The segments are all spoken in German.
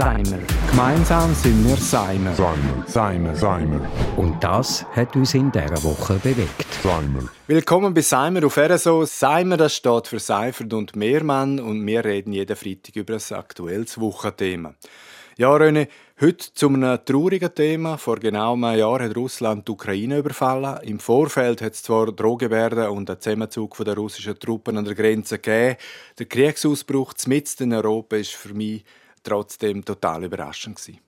Seimer. Gemeinsam sind wir Seimer. Seimer. Seimer. Seimer. Und das hat uns in dieser Woche bewegt. Seimer. Willkommen bei Seimer auf RSO. Seimer, das steht für Seifert und Mehrmann und wir reden jeden Freitag über ein aktuelles Wochenthema. Ja, René, heute zu einem traurigen Thema. Vor genau einem Jahr hat Russland die Ukraine überfallen. Im Vorfeld hat es zwar Drohgebärden und einen Zusammenzug der russischen Truppen an der Grenze gegeben. Der Kriegsausbruch mitten in Europa ist für mich trotzdem total überraschend gewesen.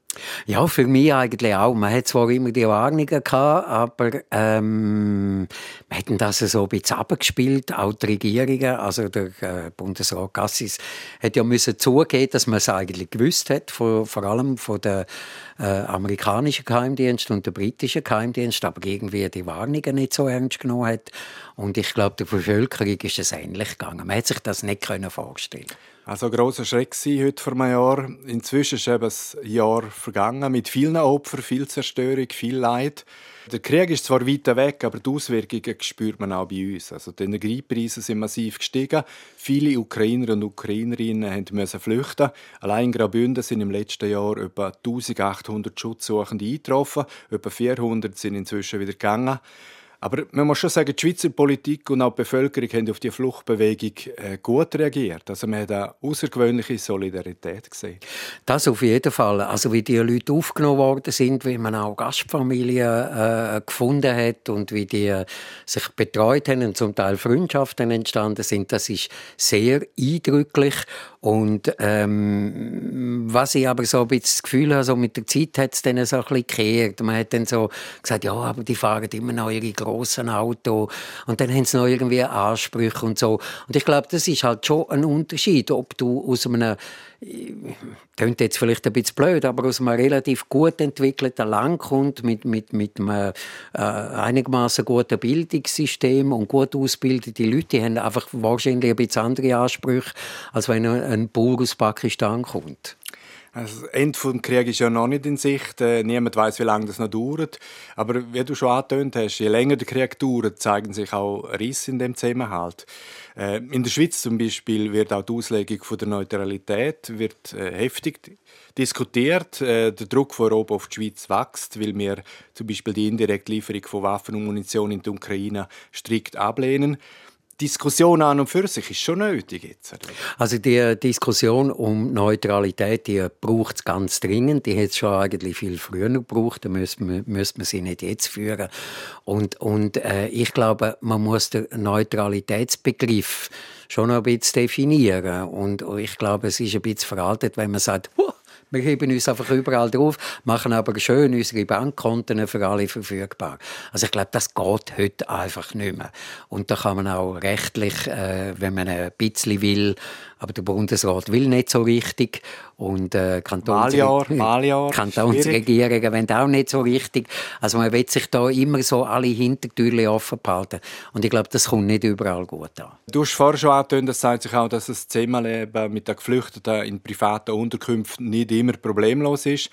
Ja, für mich eigentlich auch. Man hat zwar immer die Warnungen gehabt, aber ähm, wir hätten das so ein bisschen abgespielt, auch die Regierungen. Also der äh, Bundesrat Gassis hat ja müssen zugeben, dass man es eigentlich gewusst hat, vor, vor allem von der äh, amerikanischen Geheimdienst und der britischen Geheimdienst, aber irgendwie die Warnungen nicht so ernst genommen hat. Und ich glaube, der Bevölkerung ist es ähnlich gegangen. Man hat sich das nicht vorstellen können. Also ein grosser Schreck heute vor einem Jahr. Inzwischen ist eben ein Jahr vergangen mit vielen Opfern, viel Zerstörung, viel Leid. Der Krieg ist zwar weit weg, aber die Auswirkungen spürt man auch bei uns. Also die Energiepreise sind massiv gestiegen. Viele Ukrainer und Ukrainerinnen mussten flüchten. Allein in Graubünden sind im letzten Jahr etwa 1800 Schutzsuchende eingetroffen. Etwa 400 sind inzwischen wieder gegangen. Aber man muss schon sagen, die Schweizer Politik und auch die Bevölkerung haben auf die Fluchtbewegung äh, gut reagiert. Also man hat eine außergewöhnliche Solidarität gesehen. Das auf jeden Fall. Also wie die Leute aufgenommen worden sind, wie man auch Gastfamilien äh, gefunden hat und wie die äh, sich betreut haben und zum Teil Freundschaften entstanden sind, das ist sehr eindrücklich und ähm, was ich aber so ein bisschen das Gefühl habe, so mit der Zeit hat es dann so ein bisschen gekehrt. Man hat dann so gesagt, ja, aber die fahren immer noch ihre grossen Auto und dann haben sie noch irgendwie Ansprüche und so. Und ich glaube, das ist halt schon ein Unterschied, ob du aus einem klingt jetzt vielleicht ein bisschen blöd, aber aus einem relativ gut entwickelten Land kommt, mit, mit, mit einem äh, einigermaßen guten Bildungssystem und gut ausgebildete Leute, die haben einfach wahrscheinlich ein bisschen andere Ansprüche, als wenn ein Bauer aus Pakistan kommt. Also das Ende des Krieges ist ja noch nicht in Sicht. Äh, niemand weiß, wie lange das noch dauert. Aber wie du schon angetönt hast, je länger der Krieg dauert, zeigen sich auch Risse in dem Zusammenhalt. Äh, in der Schweiz zum Beispiel wird auch die Auslegung der Neutralität wird, äh, heftig diskutiert. Der Druck von Europa auf die Schweiz wächst, weil wir zum Beispiel die indirekte Lieferung von Waffen und Munition in die Ukraine strikt ablehnen. Diskussion an und für sich ist schon nötig jetzt. Also die Diskussion um Neutralität, die braucht es ganz dringend. Die hat es schon eigentlich viel früher gebraucht. Da müsste man, müsste man sie nicht jetzt führen. Und, und äh, ich glaube, man muss den Neutralitätsbegriff schon noch ein bisschen definieren. Und ich glaube, es ist ein bisschen veraltet, wenn man sagt, huh, wir heben uns einfach überall drauf, machen aber schön unsere Bankkonten für alle verfügbar. Also ich glaube, das geht heute einfach nicht mehr. Und da kann man auch rechtlich, äh, wenn man ein bisschen will, aber der Bundesrat will nicht so richtig und äh, Kantonsregierungen wollen auch nicht so richtig. Also man will sich da immer so alle Hintertürchen offen behalten und ich glaube, das kommt nicht überall gut an. Du hast vorher schon angetönt, das zeigt sich auch, dass das Zusammenleben mit den Geflüchteten in privaten Unterkünften nicht immer problemlos ist.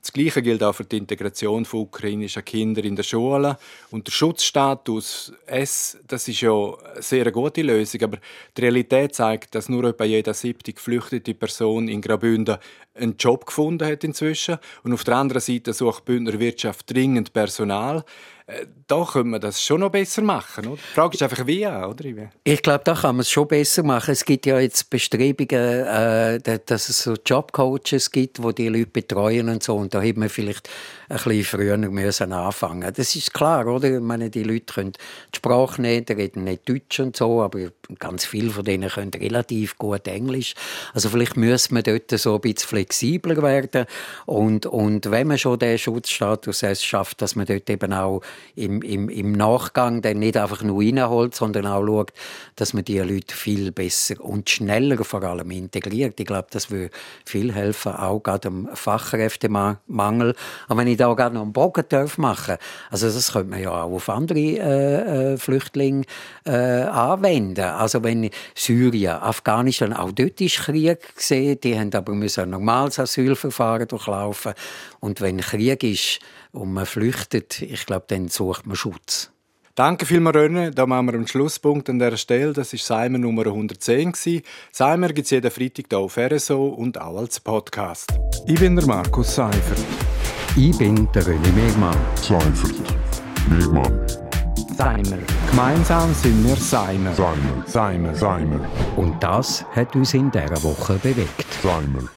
Das Gleiche gilt auch für die Integration von ukrainischen Kindern in der Schule. Und der Schutzstatus S, das ist ja eine sehr gute Lösung, aber die Realität zeigt, dass nur etwa jede siebte geflüchtete Person in Graubünden einen Job gefunden hat inzwischen. Und auf der anderen Seite sucht die Bündner Wirtschaft dringend Personal. Äh, da könnte man das schon noch besser machen. Oder? Die Frage ist einfach, wie, oder? Ich glaube, da kann man es schon besser machen. Es gibt ja jetzt Bestrebungen, äh, dass es so Jobcoaches gibt, die die Leute betreuen und so. Und da hätte man vielleicht ein bisschen früher müssen anfangen Das ist klar, oder? Ich meine, die Leute können die Sprache nicht, reden nicht Deutsch und so, aber ganz viele von denen können relativ gut Englisch. Also vielleicht müssen wir dort so ein bisschen flexibler werden. Und, und wenn man schon den Schutzstatus schafft, dass man dort eben auch im, im, im Nachgang dann nicht einfach nur reinholt, sondern auch schaut, dass man die Leute viel besser und schneller vor allem integriert. Ich glaube, das würde viel helfen, auch gerade am Fachkräftemangel. Aber wenn ich da gerade noch einen Bogen machen also das könnte man ja auch auf andere äh, äh, Flüchtlinge äh, anwenden. Also wenn Syrien, Afghanistan, auch dort ist Krieg gesehen, die haben aber müssen ein normales Asylverfahren durchlaufen. Und wenn Krieg ist und man flüchtet, ich glaube, dann sucht man Schutz. Danke vielmals, René. Da machen wir einen Schlusspunkt an dieser Stelle. Das war Seimer Nummer 110. Seimer gibt es jeden Freitag hier auf RSO und auch als Podcast. Ich bin der Markus Seifert. Ich bin der René Megmann. Seifert. Megmann. Seimer. Gemeinsam sind wir Seimer. Seimer. Seimer. Seimer. Und das hat uns in dieser Woche bewegt. Seimer.